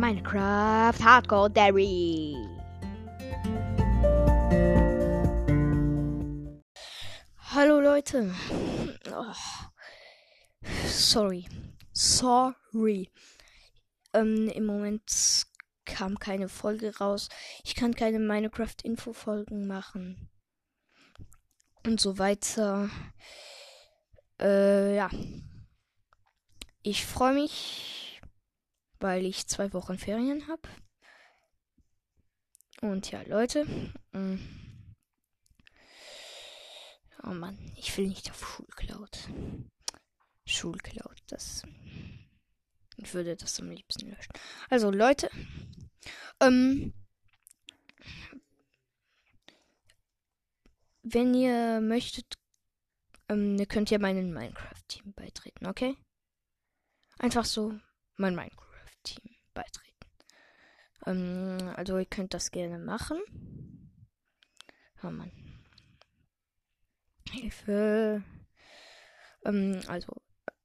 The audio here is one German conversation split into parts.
Minecraft Hardcore Dairy. Hallo Leute. Oh. Sorry. Sorry. Ähm, Im Moment kam keine Folge raus. Ich kann keine Minecraft-Info-Folgen machen. Und so weiter. Äh, ja. Ich freue mich, weil ich zwei Wochen Ferien habe. Und ja, Leute. Mm. Oh Mann, ich will nicht auf Schulcloud. Schulcloud, das. Ich würde das am liebsten löschen. Also, Leute. Ähm. Wenn ihr möchtet, ähm, könnt ihr meinem Minecraft-Team beitreten, okay? Einfach so mein Minecraft-Team beitreten. Ähm, also ihr könnt das gerne machen. Oh Mann. Hilfe. Ähm, also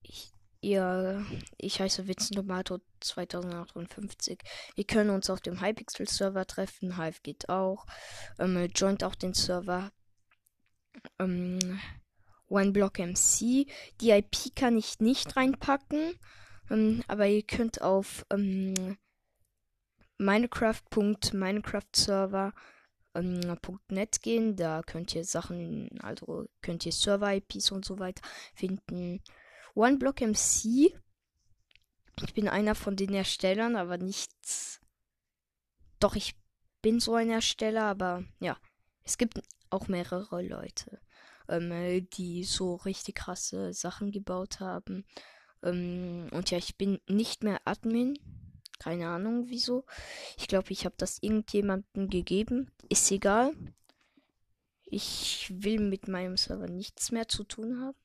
ich, ihr, ich heiße Witzentomato 2058. Wir können uns auf dem Hypixel Server treffen. Hive geht auch. Ähm, joint auch den Server. Ähm, OneBlock MC. Die IP kann ich nicht reinpacken. Ähm, aber ihr könnt auf ähm, Minecraft.minecraft-Server ähm, gehen. Da könnt ihr Sachen, also könnt ihr Server-IPs und so weiter finden. OneBlock MC. Ich bin einer von den Erstellern, aber nicht. Doch, ich bin so ein Ersteller, aber ja. Es gibt auch mehrere Leute, ähm, die so richtig krasse Sachen gebaut haben. Ähm, und ja, ich bin nicht mehr Admin. Keine Ahnung wieso. Ich glaube, ich habe das irgendjemandem gegeben. Ist egal. Ich will mit meinem Server nichts mehr zu tun haben.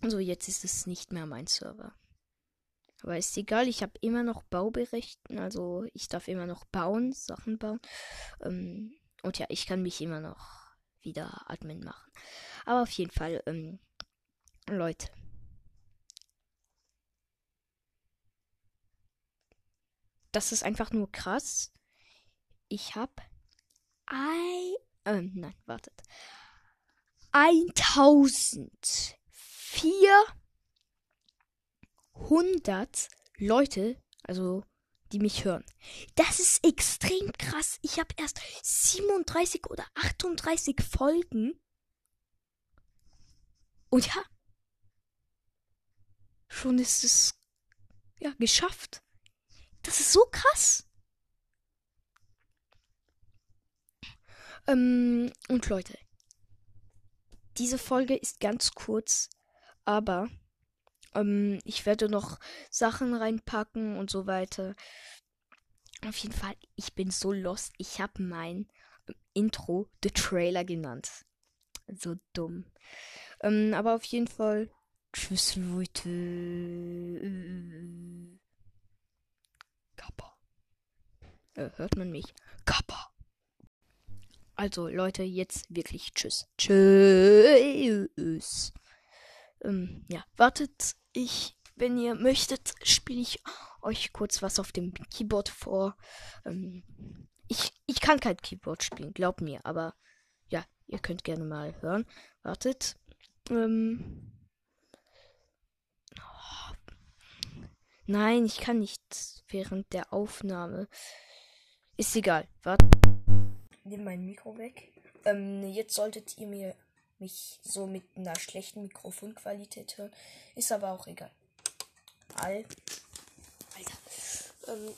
Also jetzt ist es nicht mehr mein Server. Aber ist egal, ich habe immer noch Bauberichten, also ich darf immer noch bauen, Sachen bauen. Ähm, und ja, ich kann mich immer noch wieder Admin machen. Aber auf jeden Fall, ähm, Leute. Das ist einfach nur krass. Ich habe ein. Äh, nein, wartet. 1400 Leute, also die mich hören. Das ist extrem krass. Ich habe erst 37 oder 38 Folgen. Und ja, schon ist es ja geschafft. Das ist so krass. Ähm, und Leute, diese Folge ist ganz kurz, aber ähm, ich werde noch Sachen reinpacken und so weiter. Auf jeden Fall, ich bin so lost. Ich habe mein Intro The Trailer genannt. So dumm. Ähm, aber auf jeden Fall Tschüss, Leute. Kappa. Äh, hört man mich? Kappa. Also, Leute, jetzt wirklich Tschüss. Tschüss. Ähm, ja, wartet. Ich, wenn ihr möchtet, spiele ich euch kurz was auf dem Keyboard vor. Ähm, ich, ich kann kein Keyboard spielen, glaubt mir, aber ja, ihr könnt gerne mal hören. Wartet. Ähm, Nein, ich kann nicht während der Aufnahme. Ist egal. Warte. Nimm mein Mikro weg. Ähm, jetzt solltet ihr mir mich so mit einer schlechten Mikrofonqualität hören. Ist aber auch egal. All. Alter. Ähm,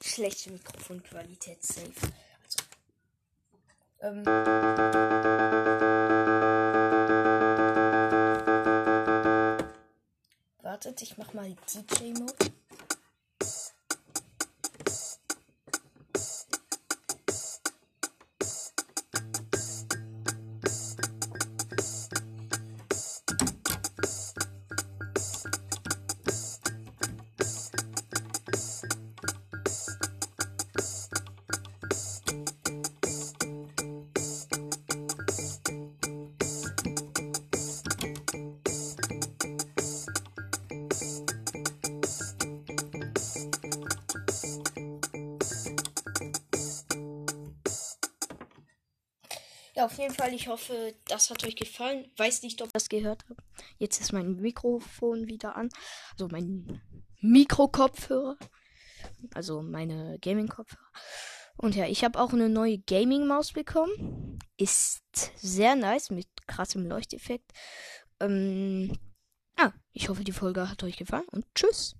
schlechte Mikrofonqualität safe. Also. Ähm. Wartet, ich mach mal DJ-Mode. Auf jeden Fall, ich hoffe, das hat euch gefallen. Weiß nicht, ob ihr das gehört habt. Jetzt ist mein Mikrofon wieder an. Also mein Mikrokopfhörer. Also meine Gaming-Kopfhörer. Und ja, ich habe auch eine neue Gaming-Maus bekommen. Ist sehr nice mit krassem Leuchteffekt. Ähm, ah, ich hoffe, die Folge hat euch gefallen und tschüss.